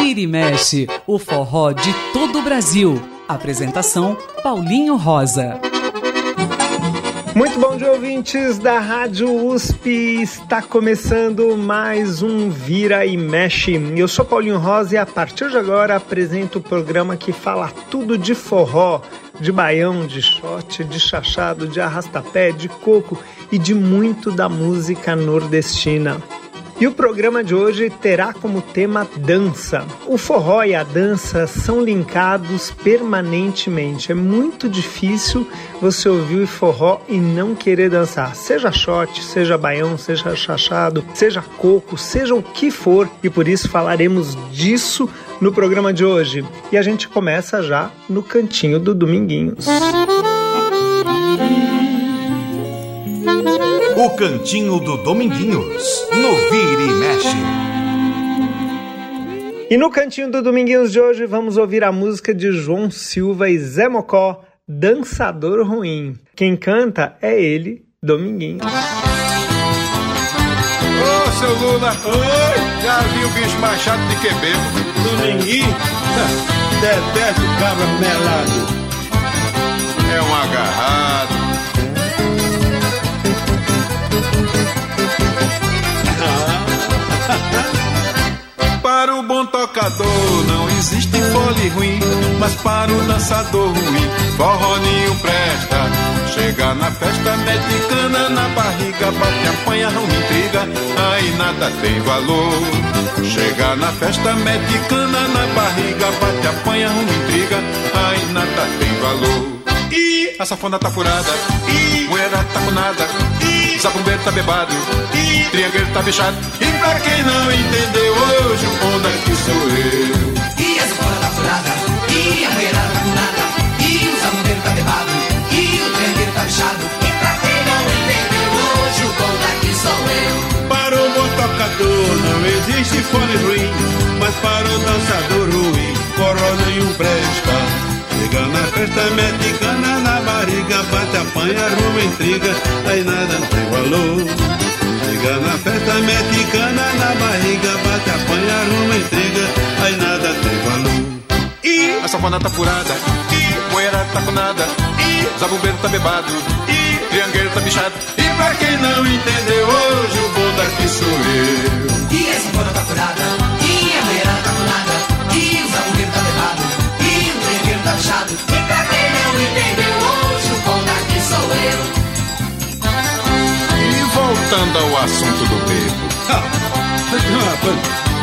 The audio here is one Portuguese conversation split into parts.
Vira e mexe, o forró de todo o Brasil. Apresentação Paulinho Rosa. Muito bom dia, ouvintes da Rádio USP. Está começando mais um Vira e Mexe. Eu sou Paulinho Rosa e a partir de agora apresento o programa que fala tudo de forró, de baião, de shot, de chachado, de arrastapé, de coco e de muito da música nordestina. E o programa de hoje terá como tema dança. O forró e a dança são linkados permanentemente. É muito difícil você ouvir o forró e não querer dançar. Seja shot, seja baião, seja chachado, seja coco, seja o que for. E por isso falaremos disso no programa de hoje. E a gente começa já no cantinho do Dominguinhos. O Cantinho do Dominguinhos, no Vira e Mexe. E no Cantinho do Dominguinhos de hoje vamos ouvir a música de João Silva e Zé Mocó, Dançador Ruim. Quem canta é ele, Dominguinhos. Ô, seu Lula, oi! Já vi o bicho mais chato de que bebo. Dominguinho, detesto cabra melado. É um agarrado. Para o bom tocador não existe fole ruim, mas para o dançador ruim, forró presta. Chega na festa, mete cana na barriga, bate, apanha, não intriga, aí nada tem valor. Chega na festa, mete cana na barriga, bate, apanha, não intriga, aí nada tem valor. Ih, a safona tá furada, ih, moeda tá com nada, zabumbeiro tá bebado, ih, triangueiro tá bichado. E pra quem não entendeu hoje, o bom daqui sou eu. E a safona tá furada, e a moeda tá com nada, e o zabumbeiro tá bebado, e o triangueiro tá bichado. E pra quem não entendeu hoje, o bom daqui sou eu. Para o bom tocador não existe fone ruim, mas para o dançador ruim, forró nenhum presta. Festa, mete cana na barriga, bate, apanha, arruma intriga, aí nada tem valor. Chega na festa, mete cana na barriga, bate, apanha, arruma intriga, aí nada tem valor. Ih, a safona tá furada, ih, moeda tá com nada, ih, zabumbeiro tá bebado, ih, triangueiro tá bichado. E pra quem não entendeu hoje, o bom daqui sou eu. E a safona tá furada, e a moeda tá com nada, e o zabumbeiro tá bebado, e o triangueiro tá bichado. E sou eu. E voltando ao assunto do bebo,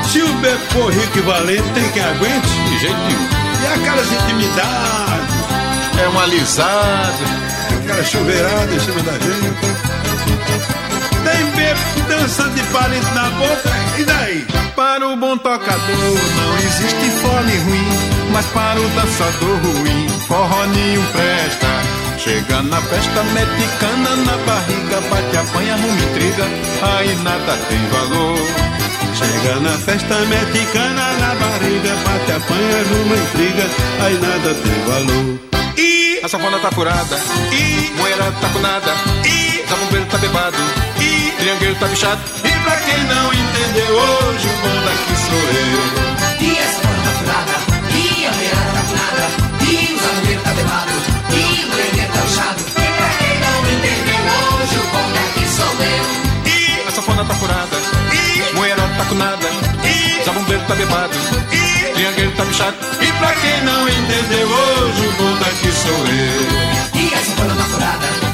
Se o bebo for rico e valente, tem quem aguente? de jeito nenhum. E aquelas intimidades, É um alisado. aquela chuveirada em cima da gente. Tem bebo dançando de palito na boca, e daí? Para o bom tocador não existe fole ruim, mas para o dançador ruim, forró nenhum presta. Chega na festa, mete cana na barriga, bate, apanha, arruma intriga, aí nada tem valor. Chega na festa, mete cana na barriga, bate, apanha, arruma intriga, aí nada tem valor. E a safona tá furada, e moeda tá com nada, e zabumbeiro tá bebado, e triangueiro tá bichado. E pra quem não entendeu hoje, o bom daqui sou eu. E o zabumbeiro tá bebado, e o bichado. E pra quem não entendeu hoje, o bom daqui sou eu. E a safona tá furada, e moeda tá com nada, e zabumbeiro tá bebado, e triangueiro tá bichado. E pra quem não entendeu hoje, o bom daqui sou eu. E a safona tá furada,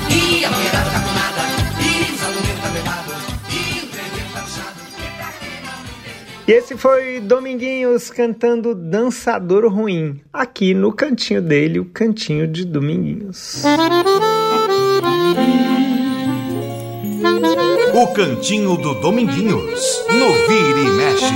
E esse foi Dominguinhos cantando Dançador Ruim, aqui no cantinho dele, o cantinho de Dominguinhos. O Cantinho do Dominguinhos, no Vira e Mexe.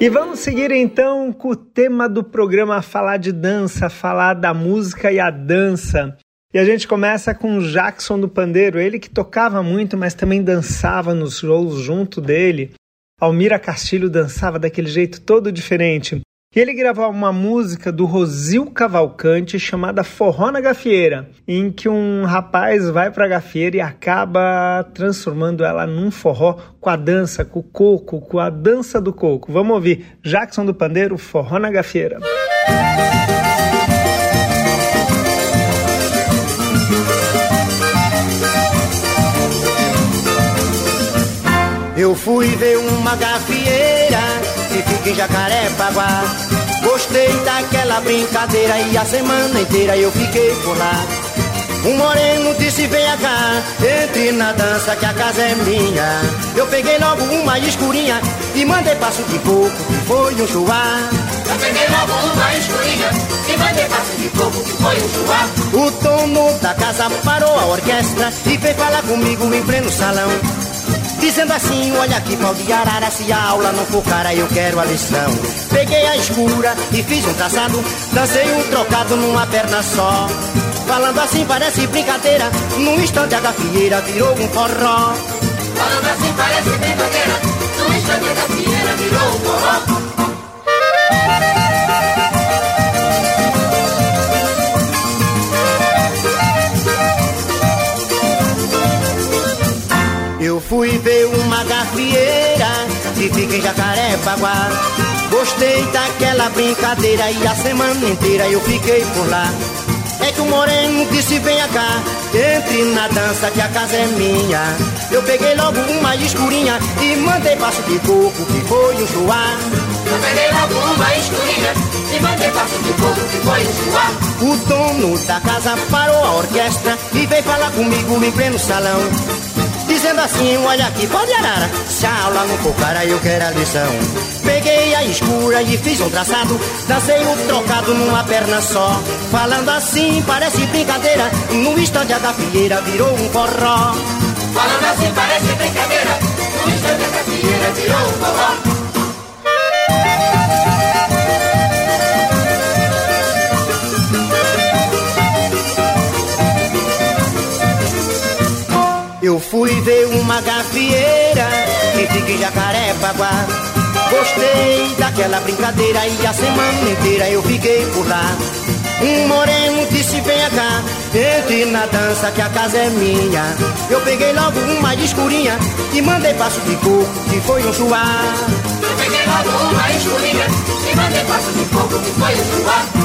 E vamos seguir então com o tema do programa falar de dança, falar da música e a dança. E a gente começa com Jackson do Pandeiro, ele que tocava muito, mas também dançava nos shows junto dele. Almira Castilho dançava daquele jeito todo diferente. E ele gravou uma música do Rosil Cavalcante chamada Forró na Gafieira, em que um rapaz vai para a gafieira e acaba transformando ela num forró com a dança, com o coco, com a dança do coco. Vamos ouvir Jackson do Pandeiro, Forró na Gafieira. Eu fui ver uma gafieira que fica em Jacarepaguá. Gostei daquela brincadeira e a semana inteira eu fiquei por lá. Um moreno disse venha cá, entre na dança que a casa é minha. Eu peguei logo uma escurinha e mandei passo de coco, que foi um chuá. Eu peguei logo uma escurinha e mandei passo de coco, que foi um chuá. O dono da casa parou a orquestra e veio falar comigo em pleno salão. Dizendo assim, olha aqui, pau de arara, se a aula não for cara, eu quero a lição. Peguei a escura e fiz um traçado, dancei um trocado numa perna só. Falando assim parece brincadeira, num instante a gafieira virou um forró. Falando assim parece brincadeira, num instante a gafieira virou um forró. Fui ver uma gafieira que fica em Jacarepaguá. Gostei daquela brincadeira e a semana inteira eu fiquei por lá. É que o moreno disse venha cá, entre na dança que a casa é minha. Eu peguei logo uma escurinha e mandei passo de coco que foi um chuá. Eu peguei logo uma escurinha e mandei passo de coco, que foi um chuá. O dono da casa parou a orquestra e veio falar comigo em pleno salão. Dizendo assim, olha aqui, pode arara. Se a aula não for cara, eu quero a lição. Peguei a escura e fiz um traçado. Dancei um trocado numa perna só. Falando assim, parece brincadeira. No instante a gafieira virou um forró. Falando assim parece brincadeira. No instante a gafieira virou um forró. Eu fui ver uma gafieira que fica em Jacarepaguá. Gostei daquela brincadeira e a semana inteira eu fiquei por lá. Um moreno disse venha cá, entre na dança que a casa é minha. Eu peguei logo uma escurinha e mandei passo de coco que foi um chuá. Eu peguei logo uma escurinha e mandei passo de coco que foi um chuá.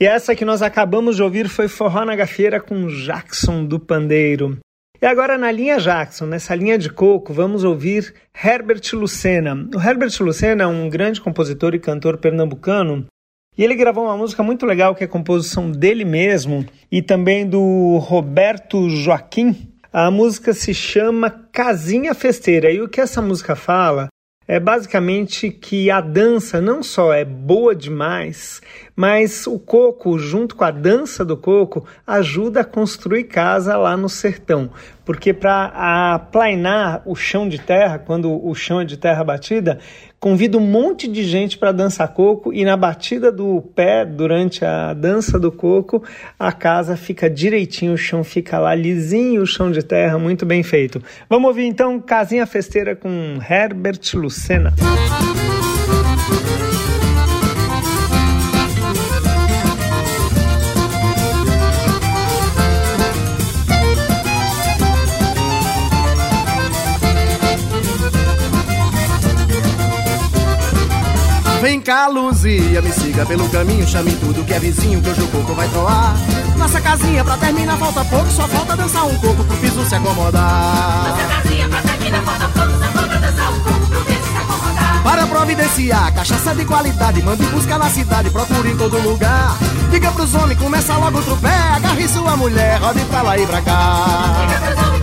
E essa que nós acabamos de ouvir foi Forró na Gafieira com Jackson do Pandeiro. E agora na linha Jackson, nessa linha de coco, vamos ouvir Herbert Lucena. O Herbert Lucena é um grande compositor e cantor pernambucano e ele gravou uma música muito legal que é composição dele mesmo e também do Roberto Joaquim. A música se chama Casinha Festeira e o que essa música fala é basicamente que a dança não só é boa demais, mas o coco, junto com a dança do coco, ajuda a construir casa lá no sertão. Porque para aplainar o chão de terra, quando o chão é de terra batida, convida um monte de gente para dançar coco e na batida do pé, durante a dança do coco, a casa fica direitinho, o chão fica lá lisinho, o chão de terra muito bem feito. Vamos ouvir então Casinha Festeira com Herbert Lucena. Vem cá, Luzia, me siga pelo caminho, chame tudo que é vizinho, que hoje o coco vai troar. Nossa casinha pra terminar falta pouco, só falta dançar um coco pro piso se acomodar. Nossa casinha pra terminar falta pouco, só falta dançar um coco pro piso se acomodar. Para providenciar cachaça de qualidade, mande buscar na cidade, procure em todo lugar. Diga pros homens, começa logo o trupé, agarre sua mulher, rode pra lá e pra cá. Diga pros homens,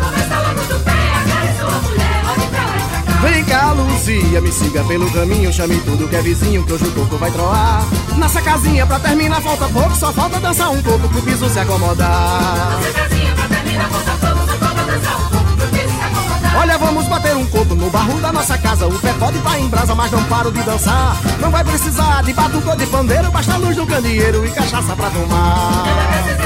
Vem cá, Luzia, me siga pelo caminho, chame tudo que é vizinho, que hoje o coco vai troar. Nossa casinha pra terminar falta pouco, só falta dançar um coco pro piso se acomodar. Nossa casinha pra terminar falta pouco, só falta dançar um coco pro piso se acomodar. Olha, vamos bater um coco no barro da nossa casa. O pé pode tá em brasa, mas não paro de dançar. Não vai precisar de batucou de pandeiro, basta a luz do candeeiro e cachaça pra tomar.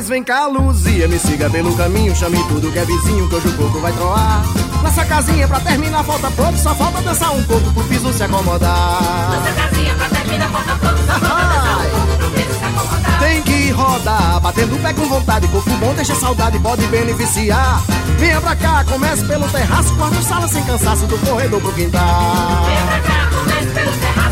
Mas vem cá, Luzia, me siga pelo caminho, chame tudo que é vizinho, que hoje o coco vai troar. Nossa casinha pra terminar falta pouco, só falta dançar um pouco pro piso se acomodar. Nossa casinha pra terminar falta pouco, só falta dançar um pouco pro piso se acomodar. Tem que rodar, batendo o pé com vontade, corpo bom deixa saudade, pode beneficiar. Venha pra cá, comece pelo terraço, quarto sala sem cansaço, do corredor pro quintal. Venha pra cá, comece pelo terraço,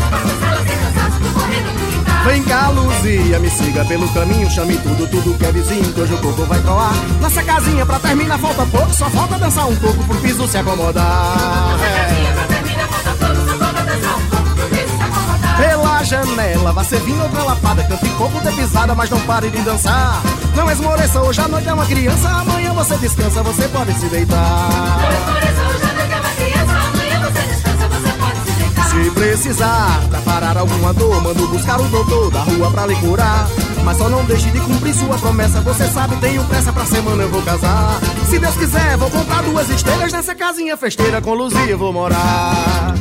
Vem cá, Luzia, me siga pelo caminho, chame tudo, tudo que é vizinho, que hoje o coco vai troar. Nossa casinha pra terminar falta pouco, só falta dançar um pouco pro piso se acomodar. Nossa casinha pra terminar falta pouco, só falta dançar um pouco pro piso se acomodar. Pela janela, vai servindo outra lapada, cante coco de pisada, mas não pare de dançar. Não esmoreça, hoje a noite é uma criança, amanhã você descansa, você pode se deitar. Não esmoreça, se precisar, pra parar alguma dor, mando buscar o doutor da rua pra lhe curar. Mas só não deixe de cumprir sua promessa, você sabe, tenho pressa pra semana eu vou casar. Se Deus quiser, vou comprar duas esteiras nessa casinha festeira com Luzia vou morar.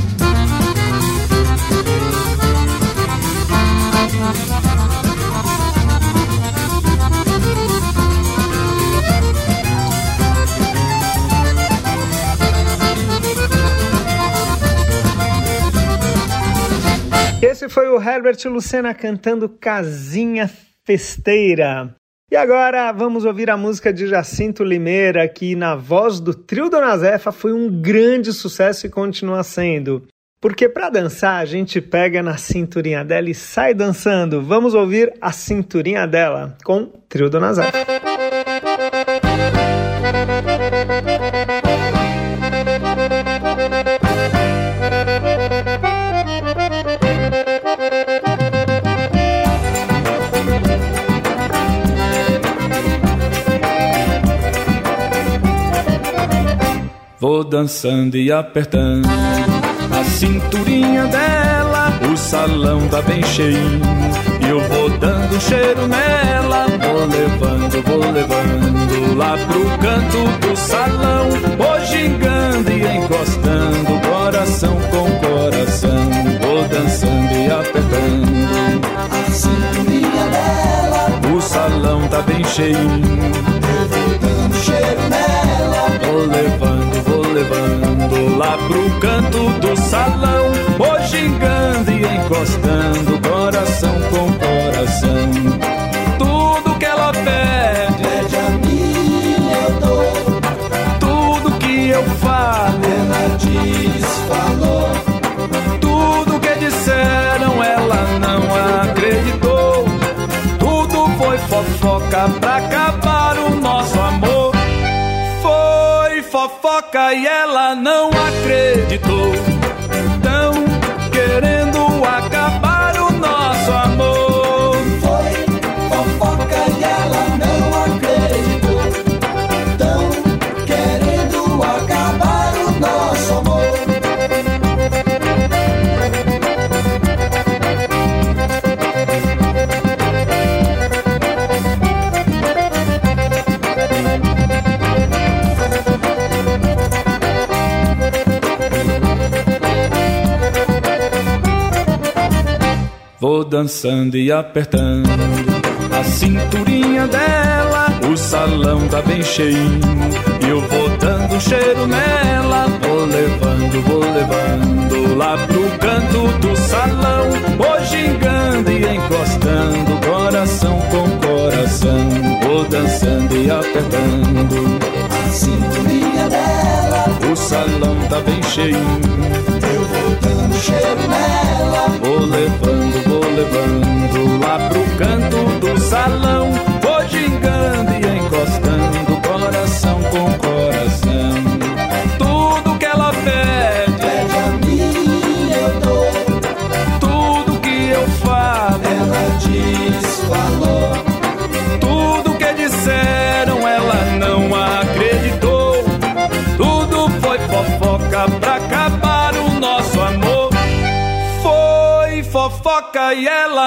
Esse foi o Herbert Lucena cantando Casinha Festeira. E agora vamos ouvir a música de Jacinto Limeira, que na voz do trio Dona Zefa foi um grande sucesso e continua sendo. Porque para dançar a gente pega na cinturinha dela e sai dançando. Vamos ouvir a cinturinha dela com trio Dona Zefa. Vou dançando e apertando a cinturinha dela. O salão tá bem cheinho e eu vou dando cheiro nela. Vou levando, vou levando lá pro canto do salão. Encostando, coração com coração. Tudo que ela pede, Pede a mim, eu dou. tudo que eu falo, Ela diz, falou. tudo que disseram, ela não acreditou. Tudo foi fofoca pra acabar o nosso amor. Foi fofoca e ela não acreditou. Vou dançando e apertando a cinturinha dela. O salão tá bem cheinho eu vou dando cheiro nela. Vou levando, vou levando lá pro canto do salão. Vou gingando e encostando, coração com coração. Vou dançando e apertando. A cinturinha dela, O salão tá bem cheinho.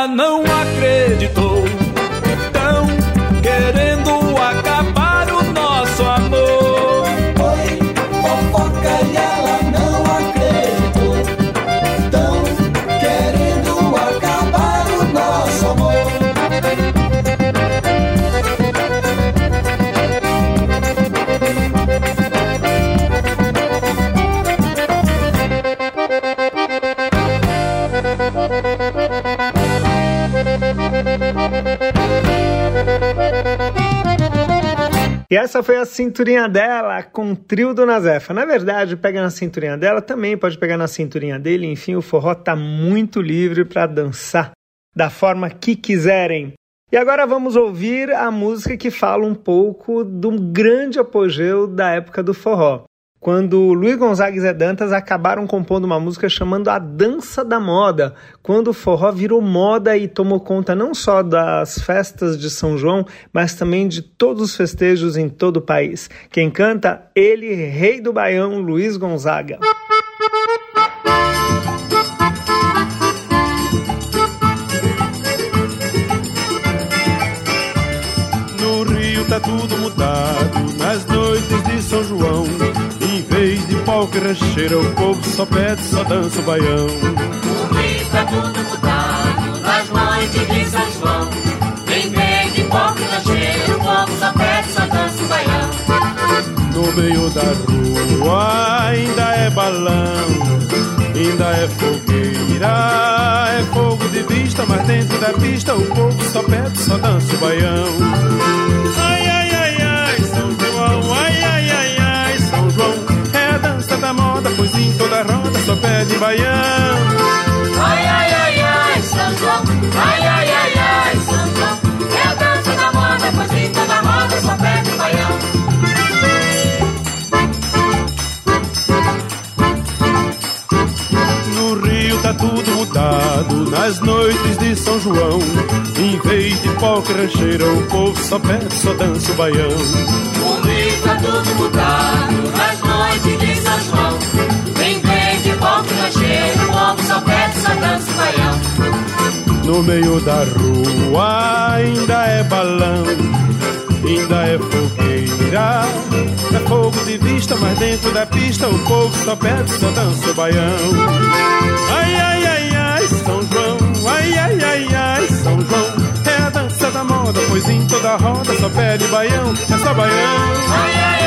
Não acreditou. E essa foi a cinturinha dela com o trio do Nazefa. Na verdade, pega na cinturinha dela, também pode pegar na cinturinha dele. Enfim, o forró tá muito livre para dançar da forma que quiserem. E agora vamos ouvir a música que fala um pouco do grande apogeu da época do forró quando Luiz Gonzaga e Zé Dantas acabaram compondo uma música chamando A Dança da Moda, quando o forró virou moda e tomou conta não só das festas de São João, mas também de todos os festejos em todo o país. Quem canta? Ele, rei do Baião, Luiz Gonzaga. No Rio tá tudo que rancheira, o povo só pede, só dança o baião. O Rio tá tudo mudado nas noites de São João. Em vez de pau que rancheira, o povo só pede, só dança o baião. No meio da rua ainda é balão, ainda é fogueira, é fogo de vista, mas dentro da pista o povo só pede, só dança o baião. Toda roda só pede baião. Ai, ai, ai, ai, São João. Ai, ai, ai, ai, São João. É a dança da moda, pois em toda roda só pede baião. No Rio tá tudo mudado nas noites de São João. Em vez de polca rancheira, o povo só pede, só dança o baião. Tudo mudado nas noites de São João o povo só pede, só dança o baião. No meio da rua ainda é balão, ainda é fogueira. É fogo de vista, mas dentro da pista o povo só pede, só dança o baião. Ai, ai, ai, ai, moda, pois em toda roda só pede baião, é só baião. Ai, ai,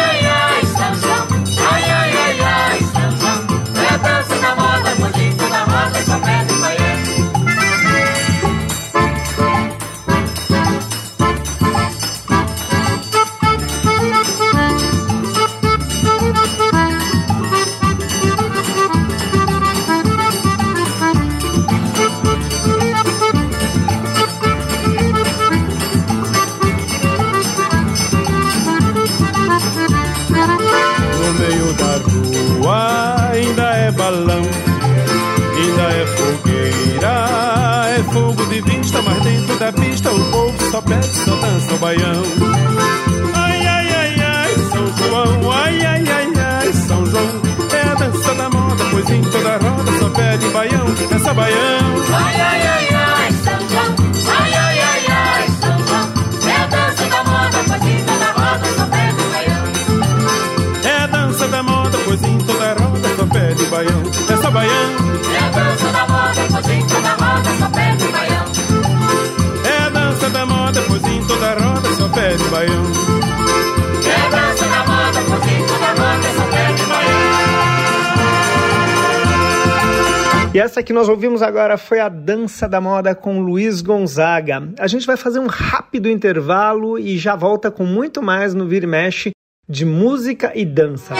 que nós ouvimos agora foi a Dança da Moda com Luiz Gonzaga. A gente vai fazer um rápido intervalo e já volta com muito mais no Vira e Mexe de música e dança.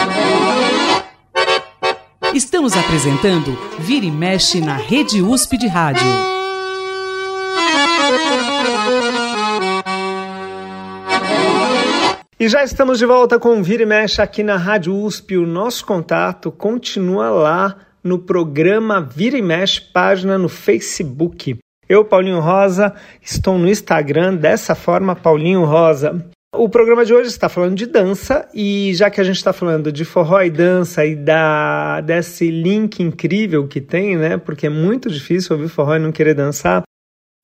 Estamos apresentando Vira e Mexe na Rede USP de Rádio. E já estamos de volta com Vira e Mexe aqui na Rádio USP. O nosso contato continua lá no programa Vira e Mexe, página no Facebook. Eu, Paulinho Rosa, estou no Instagram dessa forma, Paulinho Rosa. O programa de hoje está falando de dança e já que a gente está falando de forró e dança e da, desse link incrível que tem, né? Porque é muito difícil ouvir forró e não querer dançar.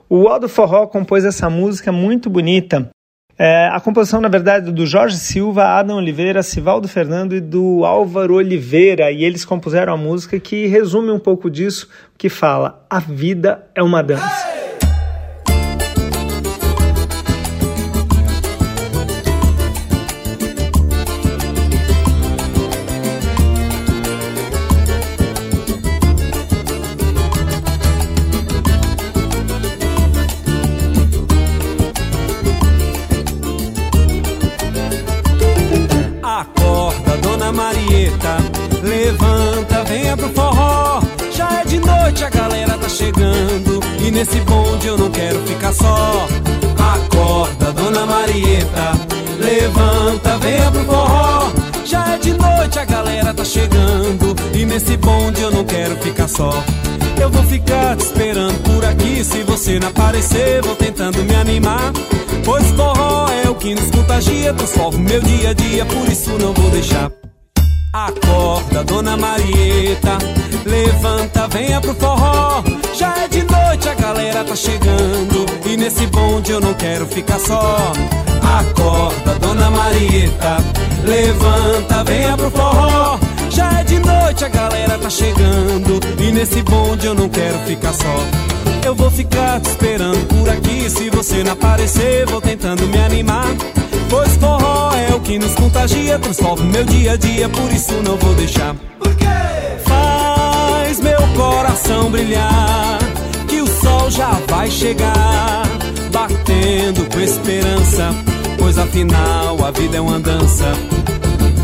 O Aldo Forró compôs essa música muito bonita. É, a composição, na verdade, do Jorge Silva, Adam Oliveira, Sivaldo Fernando e do Álvaro Oliveira. E eles compuseram a música que resume um pouco disso, que fala: A vida é uma dança. E nesse bonde eu não quero ficar só. Acorda, dona Marieta, levanta, venha pro forró. Já é de noite, a galera tá chegando. E nesse bonde eu não quero ficar só. Eu vou ficar te esperando por aqui. Se você não aparecer, vou tentando me animar. Pois forró é o que nos contagia, transforma o meu dia a dia, por isso não vou deixar. Acorda, dona Marieta, levanta, venha pro forró. Já é de noite, a galera tá chegando. E nesse bonde eu não quero ficar só. Acorda, dona Marieta, levanta, venha pro forró. Já é de noite, a galera tá chegando. E nesse bonde eu não quero ficar só. Eu vou ficar te esperando por aqui. Se você não aparecer, vou tentando me animar. Pois forró é o que nos contagia, transforma meu dia a dia, por isso não vou deixar. Por quê? Faz meu coração brilhar, que o sol já vai chegar, batendo com esperança, pois afinal a vida é uma dança.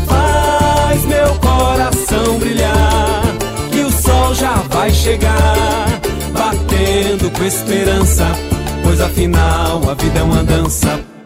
Faz meu coração brilhar, que o sol já vai chegar, batendo com esperança, pois afinal a vida é uma dança.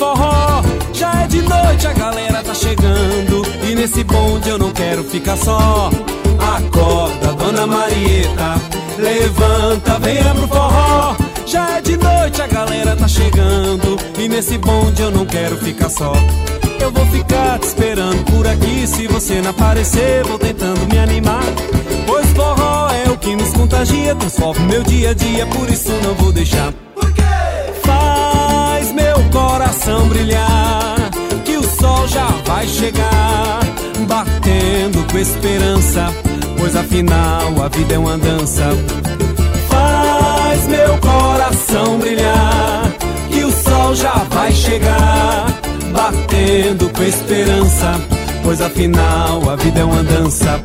Forró. Já é de noite, a galera tá chegando. E nesse bonde eu não quero ficar só. Acorda, dona Marieta, levanta, venha pro forró. Já é de noite, a galera tá chegando. E nesse bonde eu não quero ficar só. Eu vou ficar te esperando por aqui. Se você não aparecer, vou tentando me animar. Pois forró é o que nos contagia, transforma meu dia a dia, por isso não vou deixar. Por quê? Meu coração brilhar, que o sol já vai chegar, batendo com esperança, pois afinal a vida é uma dança. Faz meu coração brilhar, que o sol já vai chegar, batendo com esperança, pois afinal a vida é uma dança.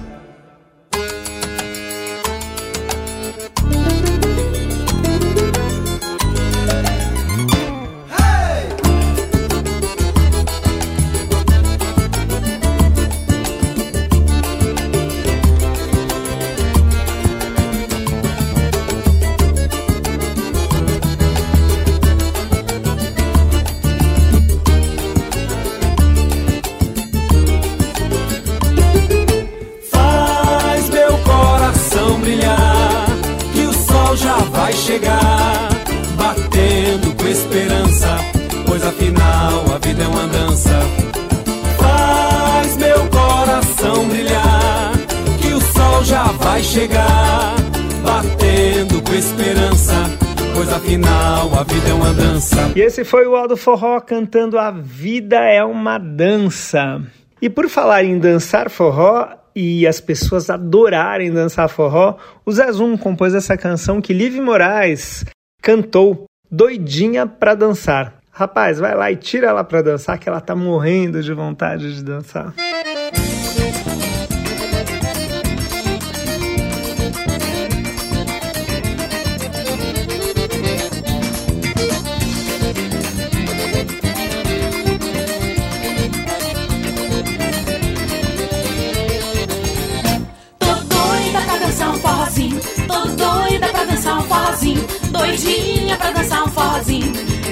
E esse foi o Aldo Forró cantando A Vida é uma Dança. E por falar em dançar forró e as pessoas adorarem dançar forró, o Zé Zum compôs essa canção que Liv Moraes cantou, Doidinha pra Dançar. Rapaz, vai lá e tira ela pra dançar que ela tá morrendo de vontade de dançar.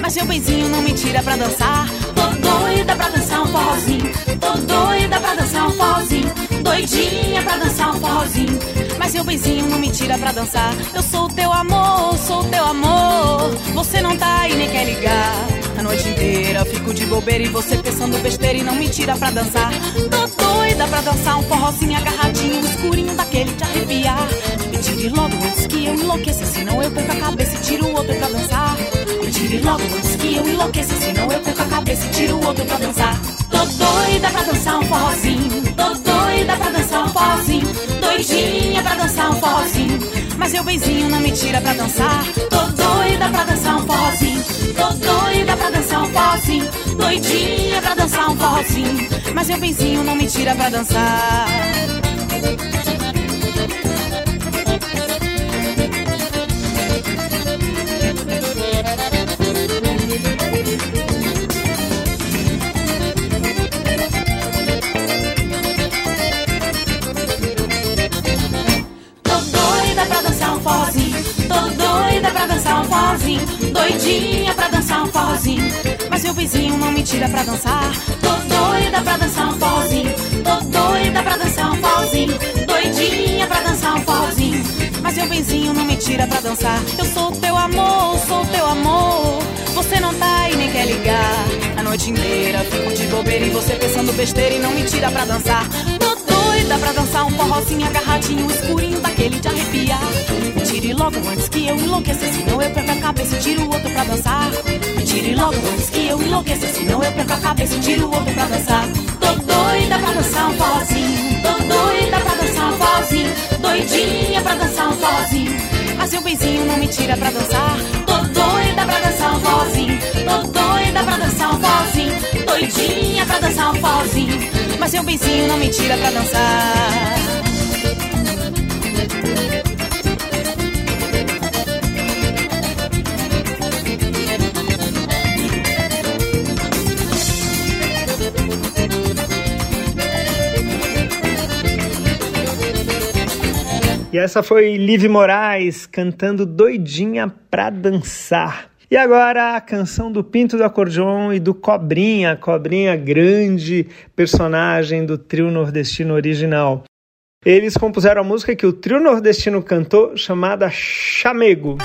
Mas meu benzinho não me tira pra dançar. Tô doida pra dançar um forrozinho. Tô doida pra dançar um forrozinho. Doidinha pra dançar um forrozinho. Mas meu benzinho não me tira pra dançar. Eu sou o teu amor, sou o teu amor. Você não tá aí nem quer ligar. A noite inteira eu fico de bobeira e você pensando besteira e não me tira pra dançar. Tô doida pra dançar um forrozinho agarradinho, escurinho daquele de arrepiar. Me tire logo antes que eu enlouqueça, senão eu perco a cabeça e tiro o outro pra dançar. Tire logo antes que eu enlouqueça, senão eu perco a cabeça e tiro o outro pra dançar. Tô doida pra dançar um forrozinho, tô doida pra dançar um forrozinho, doidinha pra dançar um forrozinho. Mas meu benzinho não me tira pra dançar. Tô doida pra dançar um forrozinho. Tô doida pra dançar um forrozinho. Doidinha pra dançar um forrozinho. Mas meu benzinho não me tira pra dançar. Doidinha pra dançar um forrozinho. Mas meu vizinho não me tira pra dançar. Tô doida pra dançar um forrozinho. Tô doida pra dançar um forrozinho. Doidinha pra dançar um forrozinho. Mas meu vizinho não me tira pra dançar. Eu sou teu amor, sou teu amor. Você não tá e nem quer ligar. A noite inteira fico de bobeira e você pensando besteira e não me tira pra dançar. Doida pra dançar um forrozinho agarradinho, escurinho daquele de arrepiar. Tire logo antes que eu enlouqueça, senão eu perco a cabeça e tiro o outro pra dançar. Tire logo antes que eu enlouqueça, senão eu perco a cabeça e tiro o outro pra dançar. Tô doida pra dançar um forrozinho, tô doida pra dançar um forrozinho, doidinha pra dançar um forrozinho. Mas meu benzinho não me tira pra dançar. Tô doida pra dançar um forrozinho, tô doida pra dançar um forrozinho, doidinha pra dançar um forrozinho. Mas meu benzinho não me tira pra dançar. E essa foi Liv Moraes cantando Doidinha pra Dançar. E agora a canção do Pinto do Acordeon e do Cobrinha, Cobrinha grande personagem do trio nordestino original. Eles compuseram a música que o trio nordestino cantou, chamada Chamego.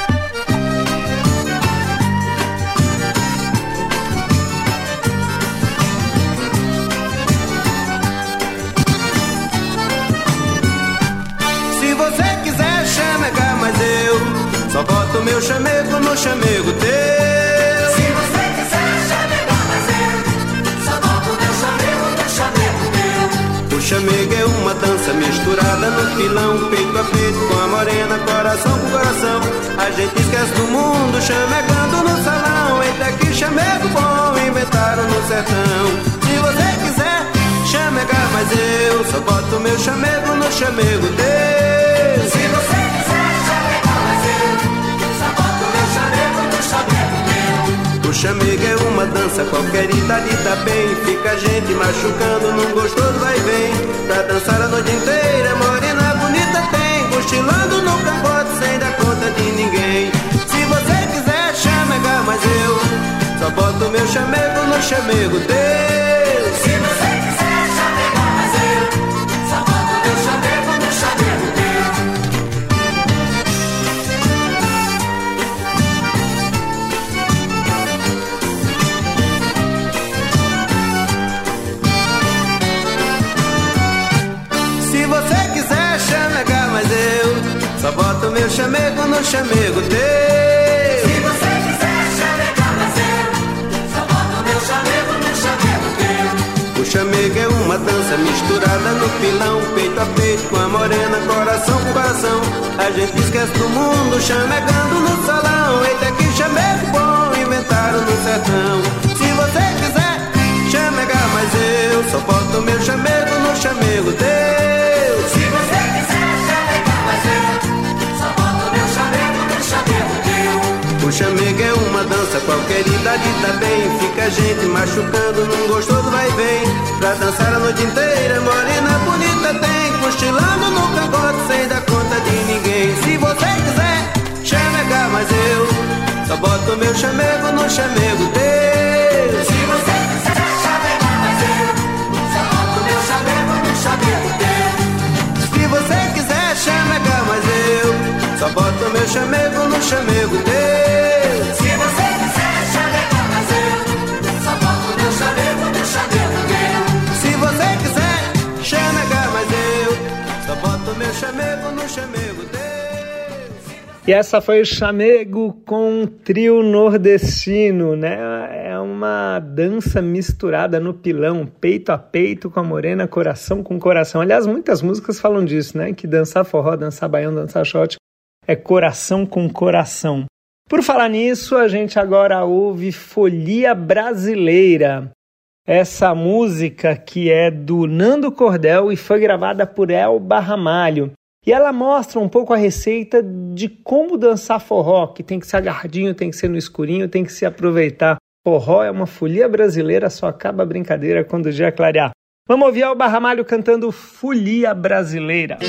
Se você quiser chamegar, mas eu só boto meu chamego no chamego chamego é uma dança misturada no pilão, peito a peito, com a morena, coração com coração. A gente esquece do mundo, chamegando no salão. Eita que chamego bom, inventaram no sertão. Se você quiser chamegar, mas eu só boto meu chamego no chamego teu. Se você quiser chamegar, mas eu só boto meu chamego no chamego. O chamego é uma dança, qualquer tá bem. Fica a gente machucando num gostoso vai vem. Pra dançar a noite inteira, morena bonita tem. Cochilando no cangote sem dar conta de ninguém. Se você quiser chamegar, mas eu só boto meu chamego no chamego teu. Chamego teu. Se você quiser chamegar, mas eu só boto meu chamego no chamego teu. O chamego é uma dança misturada no pilão, peito a peito com a morena, coração com coração. A gente esquece do mundo, chamegando no salão. Eita que chamego bom, inventaram no sertão. Se você quiser chamegar, mas eu só boto meu chamego no chamego teu. Se você quiser chamegar, mas eu O chamego é uma dança, qualquer idade tá bem. Fica a gente machucando num gostoso vai vem. Pra dançar a noite inteira, morena bonita tem. Cochilando no cangote sem dar conta de ninguém. Se você quiser chamegar, mas eu só boto meu chamego no chamego teu. Se você quiser chamegar, mas eu só boto meu chamego no chamego teu. Se você quiser chamegar, só boto meu chamego no chamego teu. Se você quiser chamegar, mas eu só boto meu chamego no chamego teu. Se você quiser chamegar, mas eu só boto meu chamego no chamego teu. E essa foi o Chamego com um trio nordestino, né? É uma dança misturada no pilão, peito a peito com a morena, coração com coração. Aliás, muitas músicas falam disso, né? Que dançar forró, dançar baião, dançar shot é coração com coração. Por falar nisso, a gente agora ouve Folia Brasileira. Essa música que é do Nando Cordel e foi gravada por El Barramalho. E ela mostra um pouco a receita de como dançar forró, que tem que ser agarradinho, tem que ser no escurinho, tem que se aproveitar. Forró é uma folia brasileira, só acaba a brincadeira quando o dia clarear. Vamos ouvir El Barramalho cantando Folia Brasileira.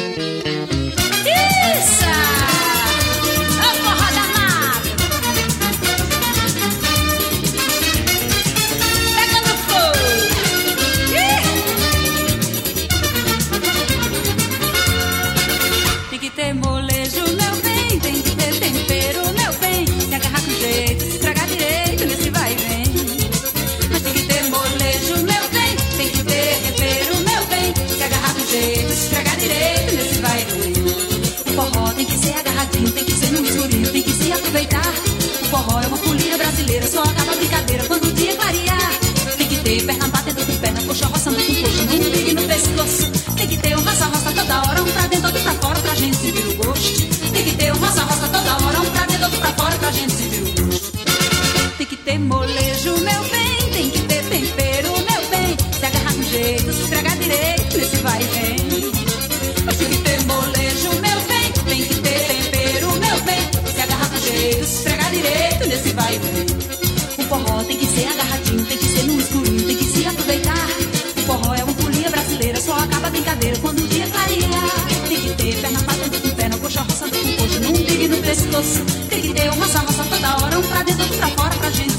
tem que ser no escurinho, tem que se aproveitar. O forró é uma folia brasileira, só acaba a brincadeira quando o dia clarear. Tem que ter perna batendo com perna, coxa roçando com coxa, no umbigo no pescoço. Tem que ter um roça roça toda hora, um pra dentro, outro pra fora, pra gente se o gosto. Tem que ter um roça roça toda hora, um pra dentro, outro pra fora, pra gente se o gosto. Tem que ter molejo, meu bem. Tem que ser agarradinho, tem que ser no escurinho, tem que se aproveitar. O forró é uma folia brasileira, só acaba a brincadeira quando o dia clarear. Tem que ter perna batendo com perna, coxa roçando com coxa, num big no pescoço. Tem que ter uma sarroça toda hora, um pra dentro, outro pra fora, pra gente.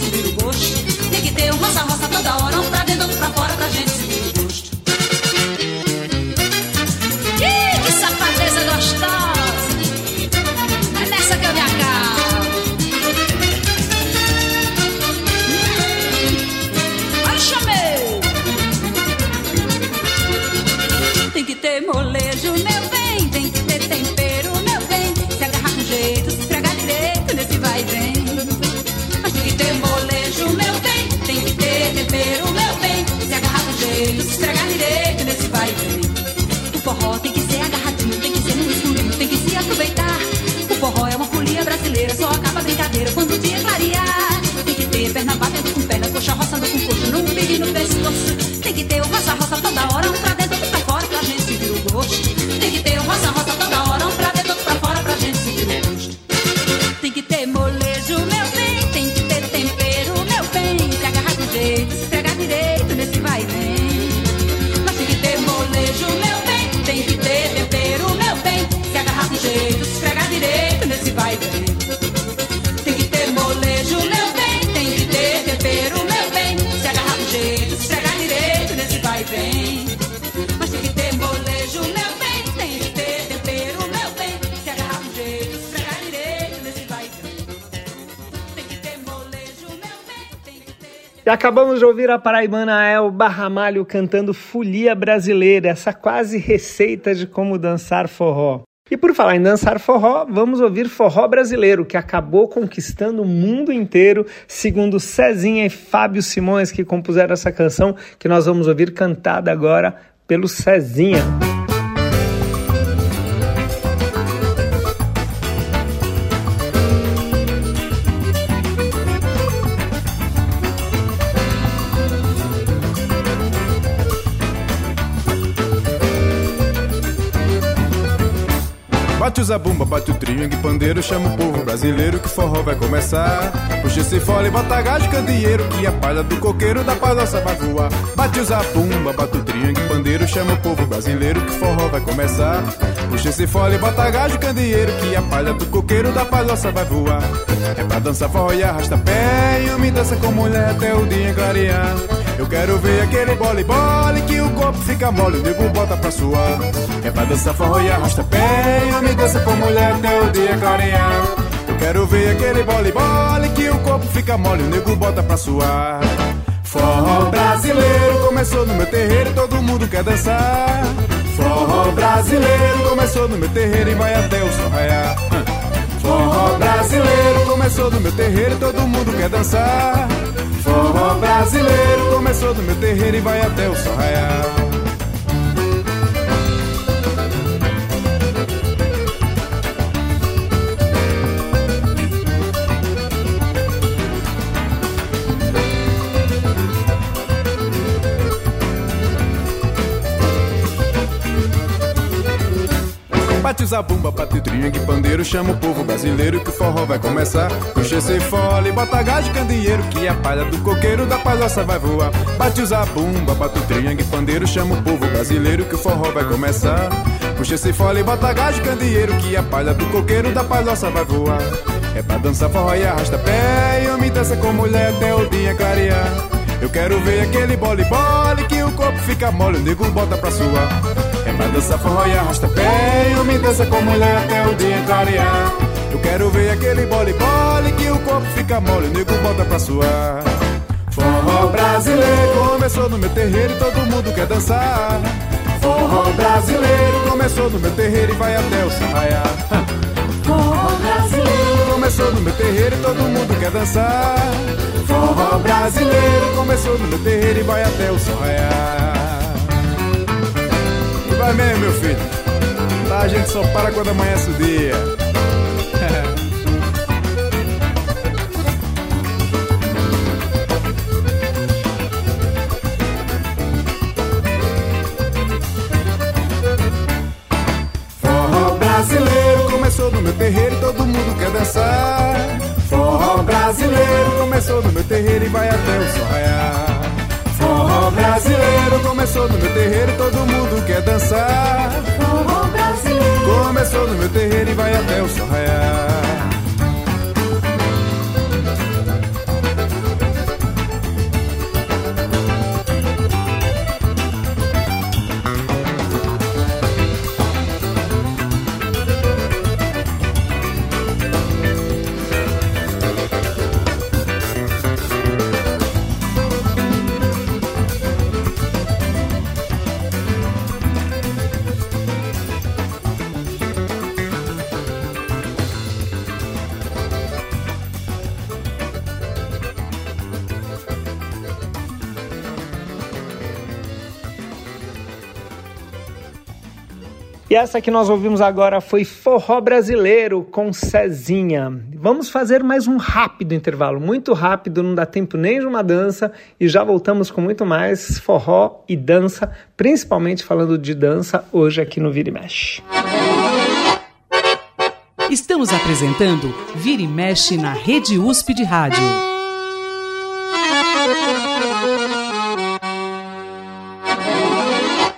Acabamos de ouvir a paraibana El Barramalho cantando Folia Brasileira, essa quase receita de como dançar forró. E por falar em dançar forró, vamos ouvir forró brasileiro, que acabou conquistando o mundo inteiro, segundo Cezinha e Fábio Simões, que compuseram essa canção, que nós vamos ouvir cantada agora pelo Cezinha. Zabumba, bate o trinho, pandeiro, chama o povo brasileiro que forró vai começar. Puxa esse fole, bota gás candeeiro, que a palha do coqueiro da palhoça vai voar. Bate o zabumba, bate o trinho, pandeiro, chama o povo brasileiro que forró vai começar. Puxa esse fole, bota gás candeeiro, que a palha do coqueiro da palhoça vai voar. É pra dançar forró e arrasta pé, e homem dança com mulher até o dia clarear. Eu quero ver aquele bole bole que o corpo fica mole, o nego bota pra suar. É pra dançar forró e arrasta pé, e homem dança com mulher até o dia clarear. Eu quero ver aquele bole bole que o corpo fica mole, o nego bota pra suar. Forró brasileiro começou no meu terreiro e todo mundo quer dançar. Forró brasileiro começou no meu terreiro e vai até o sol raiar. Forró brasileiro começou no meu terreiro e todo mundo quer dançar. Forró brasileiro começou no meu terreiro e vai até o sol raiar. Zabumba, bate o tringue, pandeiro, chama o povo brasileiro que o forró vai começar. Puxa esse fole, bota gás de candeeiro, que a palha do coqueiro da palhoça vai voar. Zabumba, bate o tringue, pandeiro, chama o povo brasileiro que o forró vai começar. Puxa esse fole, bota gás de candeeiro, que a palha do coqueiro da palhoça vai voar. É pra dançar forró e arrasta pé, e eu me dança com mulher até o dia clarear. Eu quero ver aquele bole bole que o corpo fica mole, o nego bota pra suar. É pra dançar forró e arrasta pé, eu me dança com mulher até o dia clarear. Eu quero ver aquele bole bole que o corpo fica mole, o nego bota pra suar. Forró brasileiro começou no meu terreiro e todo mundo quer dançar. Forró brasileiro começou no meu terreiro e vai até o sarraiar. Forró brasileiro começou no meu terreiro e todo mundo quer dançar. Forró brasileiro começou no meu terreiro e vai até o sol raiar. E vai mesmo, meu filho. Lá a gente só para quando amanhece o dia. Forró brasileiro começou no meu terreiro e todo mundo quer dançar. Terreiro e vai até o sol raiar. Forró brasileiro começou no meu terreiro e todo mundo quer dançar. Forró brasileiro começou no meu terreiro e vai até o sol raiar. E essa que nós ouvimos agora foi Forró Brasileiro com Cezinha. Vamos fazer mais um rápido intervalo, muito rápido, não dá tempo nem de uma dança e já voltamos com muito mais forró e dança, principalmente falando de dança hoje aqui no Vira e Mexe. Estamos apresentando Vira e Mexe na Rede USP de Rádio.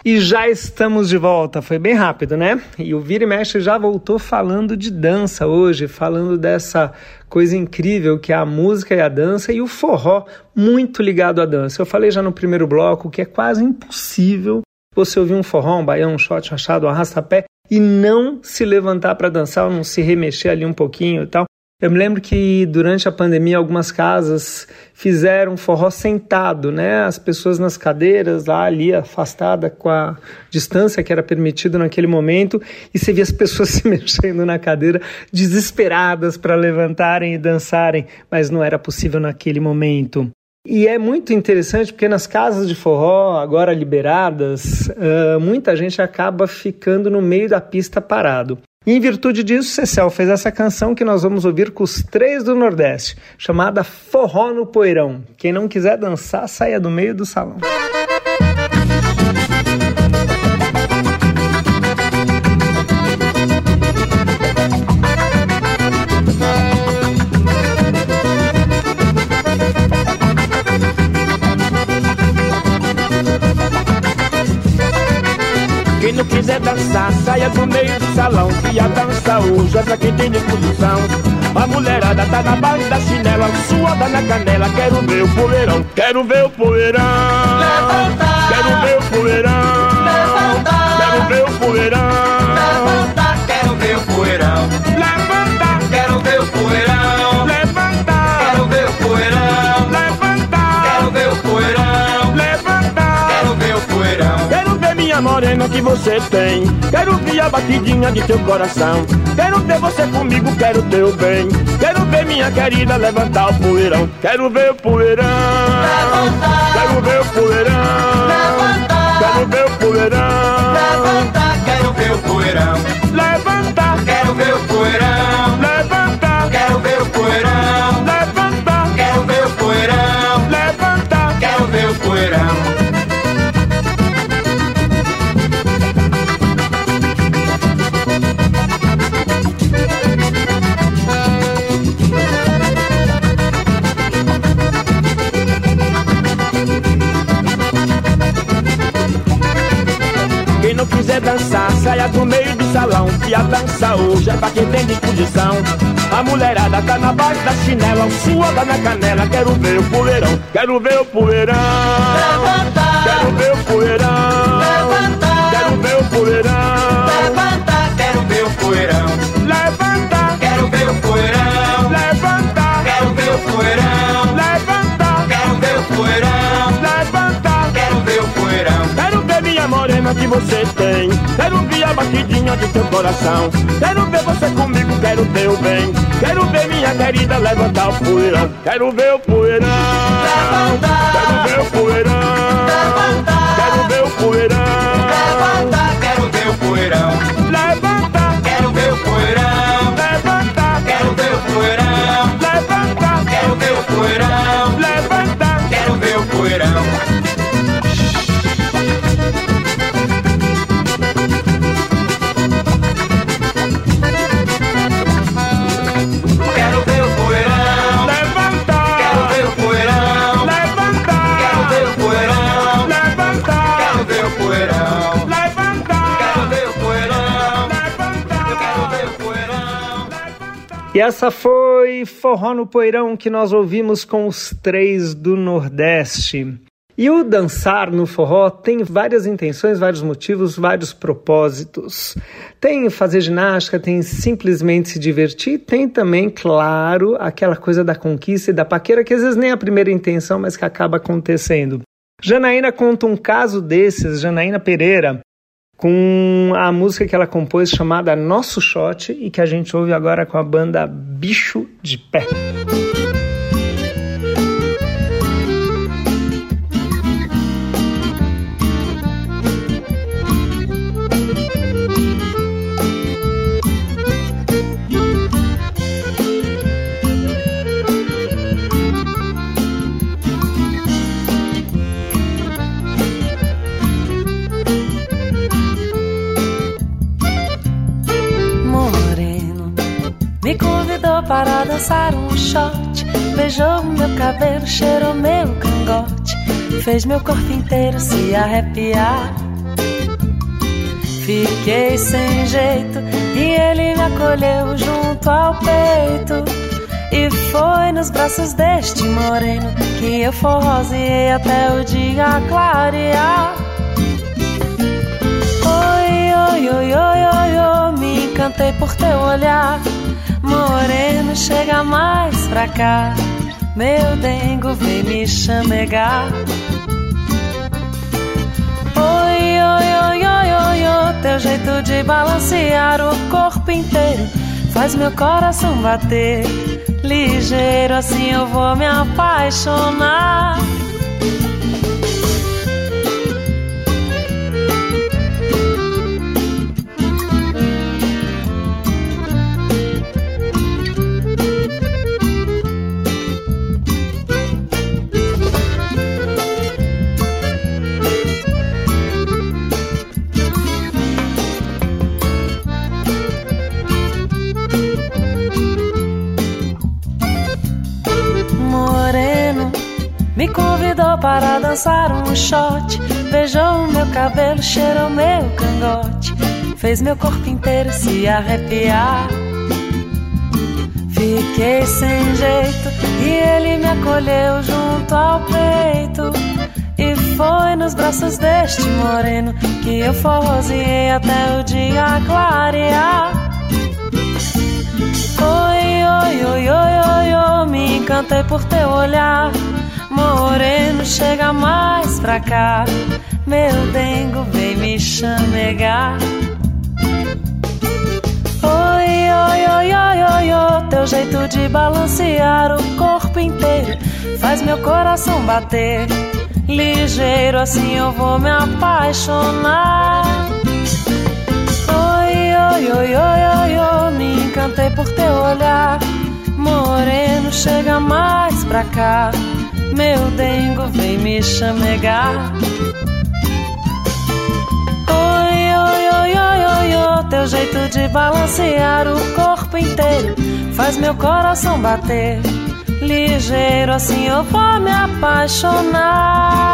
E já estamos de volta, foi bem rápido, né? E o Vira e Mexe já voltou falando de dança hoje, falando dessa coisa incrível que é a música e a dança e o forró muito ligado à dança. Eu falei já no primeiro bloco que é quase impossível você ouvir um forró, um baião, um shot, um achado, um arrasta-pé e não se levantar para dançar, ou não se remexer ali um pouquinho e tal. Eu me lembro que durante a pandemia algumas casas fizeram forró sentado, né? As pessoas nas cadeiras, lá ali afastada com a distância que era permitido naquele momento, e você via as pessoas se mexendo na cadeira, desesperadas para levantarem e dançarem, mas não era possível naquele momento. E é muito interessante porque nas casas de forró, agora liberadas, muita gente acaba ficando no meio da pista parado. E em virtude disso, Cecel fez essa canção que nós vamos ouvir com os três do Nordeste, chamada Forró no Poeirão. Quem não quiser dançar, saia do meio do salão. Pra quem tem disposição. A mulherada tá na base da chinela Suada na canela, quero ver o poeirão Quero ver o poeirão. Levanta. Quero ver o poeirão. Levanta. Quero ver o poeirão. Levanta, quero ver o poeirão Minha morena que você tem Quero ver a batidinha de teu coração Quero ver você comigo, quero teu bem Quero ver minha querida levantar o poeirão Quero ver o poeirão Levanta Quero ver o poeirão Levanta Quero ver o poeirão Levanta, quero ver o poeirão Levanta Quero ver o poeirão Levanta Quero ver o poeirão Levanta Quero ver o poeirão Levanta Quero ver o poeirão dançar, saia do meio do salão. Que a dança hoje é pra quem tem disposição. A mulherada tá na base da chinela, o tá na canela. Quero ver o poeirão, quero ver o poeirão. Levanta, quero ver o poeirão. Levanta, quero ver o poeirão. Morena que você tem. Quero ver a batidinha do teu coração. Quero ver você comigo, quero teu bem. Quero ver minha querida levantar o poeirão. Quero ver o poeirão. Quero ver o poeirão. E essa foi Forró no Poeirão que nós ouvimos com os três do Nordeste. E o dançar no forró tem várias intenções, vários motivos, vários propósitos. Tem fazer ginástica, tem simplesmente se divertir, tem também, claro, aquela coisa da conquista e da paquera que às vezes nem é a primeira intenção, mas que acaba acontecendo. Janaína conta um caso desses, Janaína Pereira, com a música que ela compôs chamada Nosso Shot e que a gente ouve agora com a banda Bicho de Pé. Dançar um shot. Beijou meu cabelo, cheirou meu cangote. Fez meu corpo inteiro se arrepiar. Fiquei sem jeito e ele me acolheu junto ao peito. E foi nos braços deste moreno que eu forroseei até o dia clarear. Oi, oi, oi, oi, oi, oi, me encantei por teu olhar. Moreno, chega mais pra cá. Meu dengo vem me chamegar. Oi, oi, oi, oi, oi, oi, teu jeito de balancear o corpo inteiro faz meu coração bater. Ligeiro assim eu vou me apaixonar. Para dançar um shot. Beijou meu cabelo, cheirou meu cangote. Fez meu corpo inteiro se arrepiar. Fiquei sem jeito e ele me acolheu junto ao peito. E foi nos braços deste moreno que eu forroseei até o dia clarear. Oi, oi, oi, oi, oi, oi, me encantei por teu olhar. Moreno, chega mais pra cá. Meu dengo vem me chamegar. Oi, oi, oi, oi, oi, oi, teu jeito de balancear o corpo inteiro faz meu coração bater. Ligeiro assim eu vou me apaixonar. Oi, oi, oi, oi, oi, oi, me encantei por teu olhar. Moreno, chega mais pra cá. Meu dengo vem me chamegar. Oi, oi, oi, oi, oi, oi, teu jeito de balancear o corpo inteiro faz meu coração bater. Ligeiro assim eu vou me apaixonar.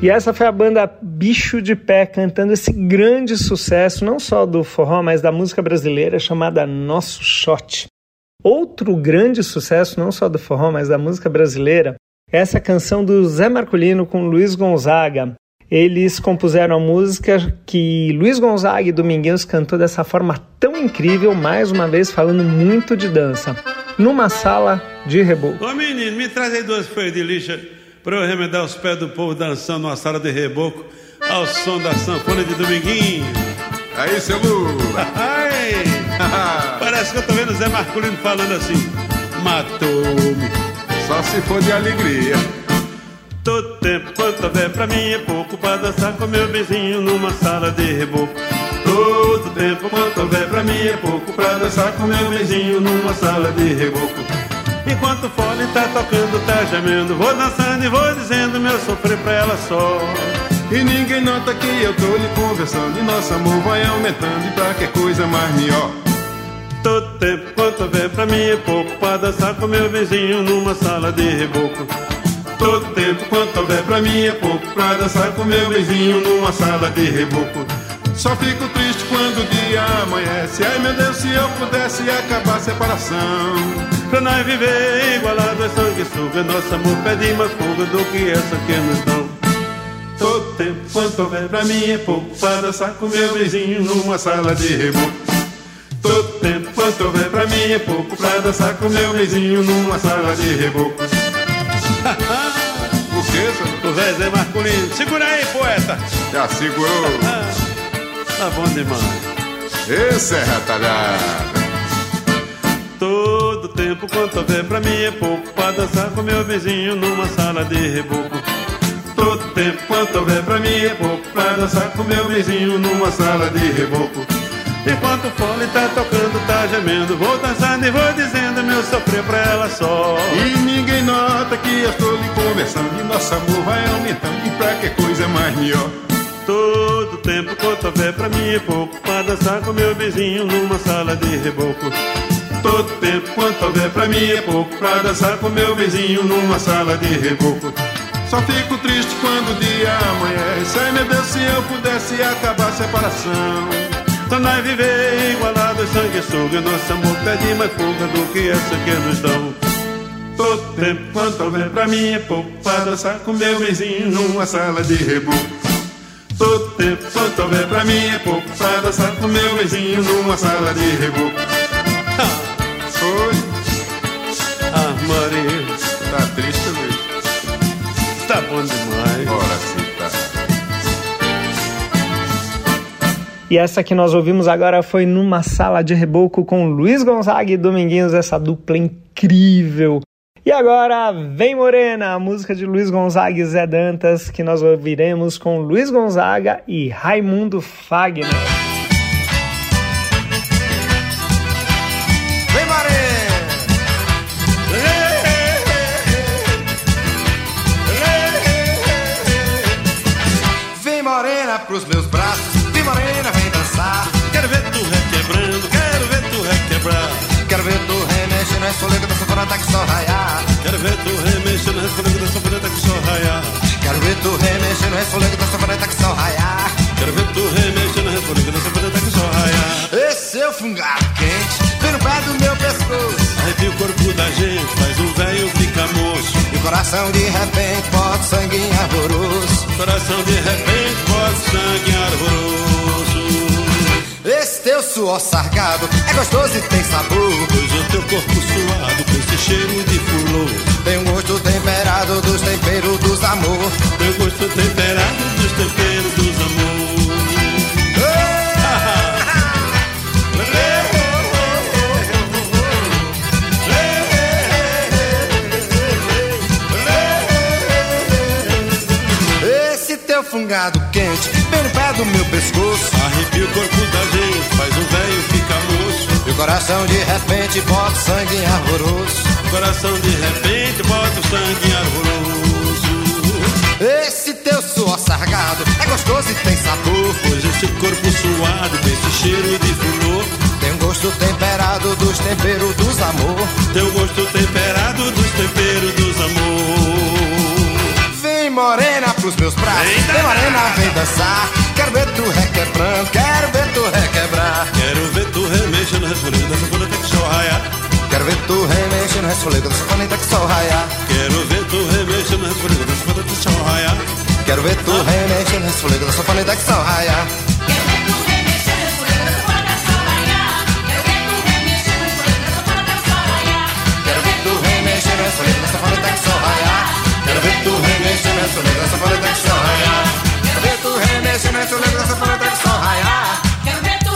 E essa foi a banda Bicho de Pé cantando esse grande sucesso, não só do forró, mas da música brasileira, chamada Nosso Shot. Outro grande sucesso, não só do forró, mas da música brasileira, é essa canção do Zé Marcolino com Luiz Gonzaga. Eles compuseram a música que Luiz Gonzaga e Dominguinhos cantou dessa forma tão incrível, mais uma vez falando muito de dança, numa sala de reboco. Ô menino, me traz aí duas folhas de lixa para eu remedar os pés do povo dançando numa sala de reboco ao som da sanfona de Dominguinho. Aí, seu Lula! Ai, parece que eu tô vendo o Zé Marcolino falando assim: matou-me. Só se for de alegria. Todo tempo quanto houver pra mim é pouco pra dançar com meu vizinho numa sala de reboco. Todo tempo quanto houver pra mim é pouco pra dançar com meu vizinho numa sala de reboco. Enquanto o fole tá tocando, tá gemendo, vou dançando e vou dizendo meu sofrer pra ela só. E ninguém nota que eu tô lhe conversando. E nosso amor vai aumentando e pra que coisa mais melhor? Todo tempo quanto houver pra mim é pouco. Pra dançar com meu vizinho numa sala de reboco. Todo tempo quanto houver pra mim é pouco. Pra dançar com meu vizinho numa sala de reboco. Só fico triste quando o dia amanhece. Ai meu Deus, se eu pudesse acabar a separação Pra nós viver igualado é sanguessuga Nosso amor pede mais fuga do que essa que nos dão. Todo tempo quanto houver pra mim é pouco. Pra dançar com meu vizinho numa sala de reboco Todo tempo quanto houver pra mim é pouco. Pra dançar com meu vizinho numa sala de reboco. O que, senhor? O Zé Marcolino Segura aí, poeta. Já segurou. Tá bom demais. Esse é retalhado Todo tempo. Quanto houver pra mim é pouco Pra dançar com meu vizinho numa sala de reboco. Todo tempo quanto houver pra mim é pouco Pra dançar com meu vizinho numa sala de reboco. Enquanto o fole tá tocando, tá gemendo Vou dançando e vou dizendo meu sofrer pra ela só. E ninguém nota que eu estou lhe conversando E nosso amor vai aumentando E pra que coisa mais melhor? Todo tempo quanto houver pra mim é pouco Pra dançar com meu vizinho numa sala de reboco Todo tempo quanto houver pra mim é pouco Pra dançar com meu vizinho numa sala de reboco. Só fico triste quando o dia amanhece. Ai meu Deus, se eu pudesse acabar a separação. Pra nós viver igualados, sanguessuga Nosso amor pede mais fuga do que essa que nos dão. Todo tempo quanto houver pra mim é pouco Pra dançar com meu vizinho numa sala de reboco. Todo tempo quanto houver pra mim é pouco Pra dançar com meu vizinho numa sala de reboco Foi Ah, Maria Tá triste, Luiz? Tá bom demais Ora sim, tá E essa que nós ouvimos agora foi numa sala de reboco com Luiz Gonzaga e Dominguinhos, essa dupla incrível. E agora, Vem Morena, a música de Luiz Gonzaga e Zé Dantas, que nós ouviremos com Luiz Gonzaga e Raimundo Fagner. Pros meus braços, vem morena, vem dançar. Quero ver tu requebrando, quero ver tu requebrar Quero ver tu remexendo, é solega da sanfona tá que só raiar. Quero ver tu remexendo, respondendo dessa bonita que só raiar Quero ver tu remexendo, é solega da sanfona tá que só raiar. Quero ver tu remexendo, respondendo dessa bonita que só raiar Esse seu fungado quente, vem no pé do meu pescoço. Arrepia o corpo da gente, faz o velho ficar moço E o coração de repente bota sangue em. Coração de repente sangue arvoroso Esse teu suor sargado é gostoso e tem sabor. Pois o teu corpo suado com esse cheiro de flor Tem um gosto temperado dos temperos dos amor. Teu gosto temperado dos temperos dos amor Esse teu fungado quente, bem no pé do meu pescoço. Arrepia o corpo da gente, faz o velho ficar moço E o coração de repente bota sangue em arvoroso. Coração de repente bota o sangue arvoroso Esse teu suor sargado é gostoso e tem sabor. Pois esse corpo suado com esse cheiro de flor Tem um gosto temperado dos temperos dos amor. Tem o gosto temperado dos temperos dos amor Vem morena pro os meus braços. Vem morena, vem dançar. Quero ver tu requebrando, quero ver tu requebrar. Quero ver tu remexendo, resfolego da sanfona até que sol raiar. Quero ver tu remexendo, resfolego da sanfona até que sol raiar. Quero ver tu remexendo, resfolego da sanfona até que sol raiar. Quero ver tu remexendo, resfolego da sanfona até que sol raiar. Remexendo, resfolego da sanfona até que o sol raiar. Quero ver tu remexendo, resfolego da sanfona até que o sol raiar. Quero ver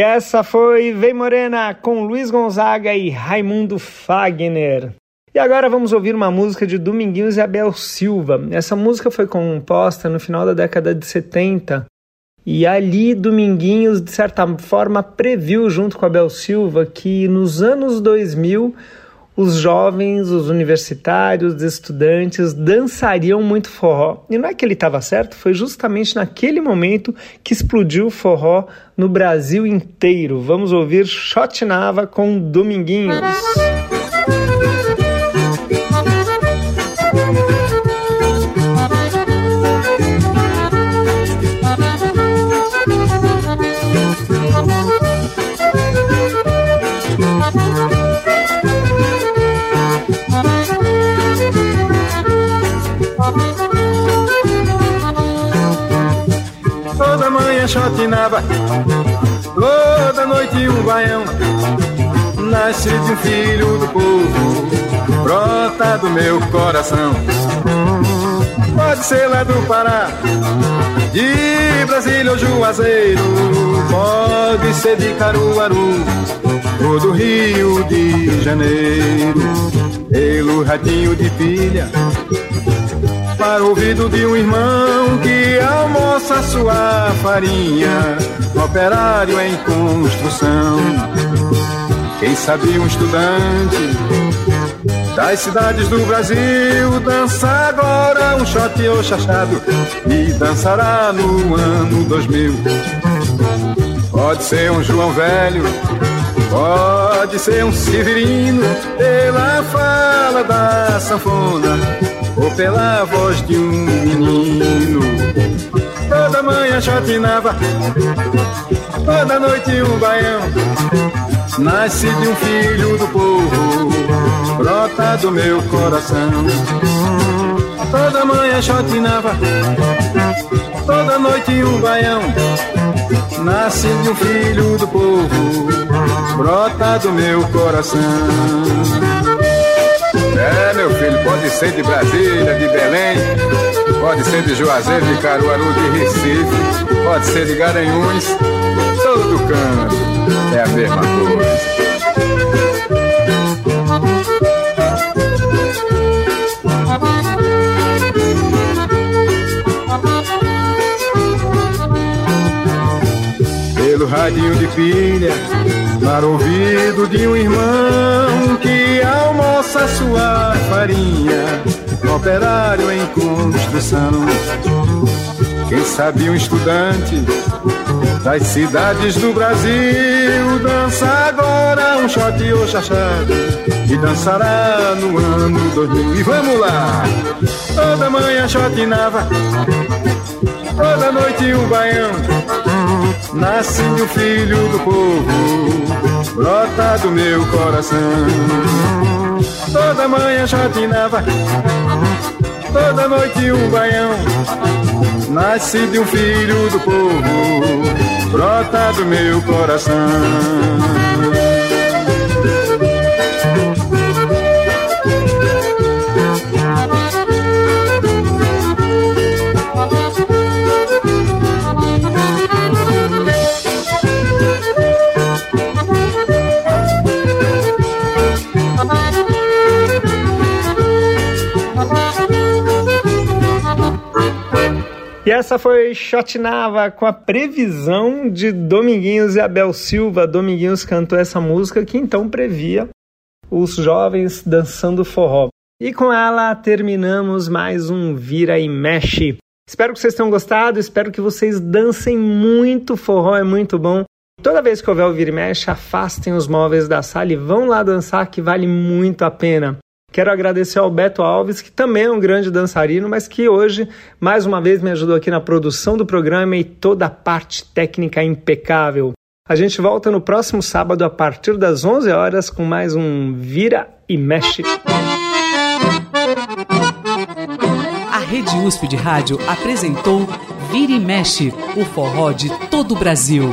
E essa foi Vem Morena com Luiz Gonzaga e Raimundo Fagner. E agora vamos ouvir uma música de Dominguinhos e Abel Silva. Essa música foi composta no final da década de 70 e ali Dominguinhos, de certa forma, previu junto com Abel Silva que nos anos 2000 os jovens, os universitários, os estudantes dançariam muito forró. E não é que ele estava certo, foi justamente naquele momento que explodiu o forró no Brasil inteiro. Vamos ouvir Shot Nava com Dominguinhos. Toda manhã chotinava, toda noite um baião. Nasce de um filho do povo, brota do meu coração. Pode ser lá do Pará, de Brasília ou Juazeiro, pode ser de Caruaru ou do Rio de Janeiro, pelo radinho de pilha para o ouvido de um irmão que almoça sua farinha, operário em construção. Quem sabe um estudante das cidades do Brasil dança agora um shot ou chachado e dançará no ano 2000. Pode ser um João Velho, pode ser um Severino, pela fala da sanfona ou pela voz de um menino. Toda manhã chotinava, toda noite um baião. Nasce de um filho do povo, brota do meu coração. Toda manhã chotinava, toda noite um baião. Nasce de um filho do povo, brota do meu coração. É, meu filho, pode ser de Brasília, de Belém, pode ser de Juazeiro, de Caruaru, de Recife, pode ser de Garanhuns, todo canto é a mesma coisa. Radinho de pilha, para ouvido de um irmão que almoça sua farinha, operário em construção. Quem sabe um estudante das cidades do Brasil dança agora um shot ou chachado e dançará no ano 2000. E vamos lá! Toda manhã chotinava, toda noite um baião. Nasce o filho do povo, brota do meu coração. Toda manhã chotinava, toda noite um baião. Nasce de um filho do povo, brota do meu coração. E essa foi Chotinava com a previsão de Dominguinhos e Abel Silva. Dominguinhos cantou essa música que então previa os jovens dançando forró. E com ela terminamos mais um Vira e Mexe. Espero que vocês tenham gostado, espero que vocês dancem muito, forró é muito bom. Toda vez que houver o Vira e Mexe, afastem os móveis da sala e vão lá dançar que vale muito a pena. Quero agradecer ao Beto Alves, que também é um grande dançarino, mas que hoje, mais uma vez, me ajudou aqui na produção do programa e toda a parte técnica impecável. A gente volta no próximo sábado a partir das 11 horas com mais um Vira e Mexe. A Rede USP de Rádio apresentou Vira e Mexe, o forró de todo o Brasil.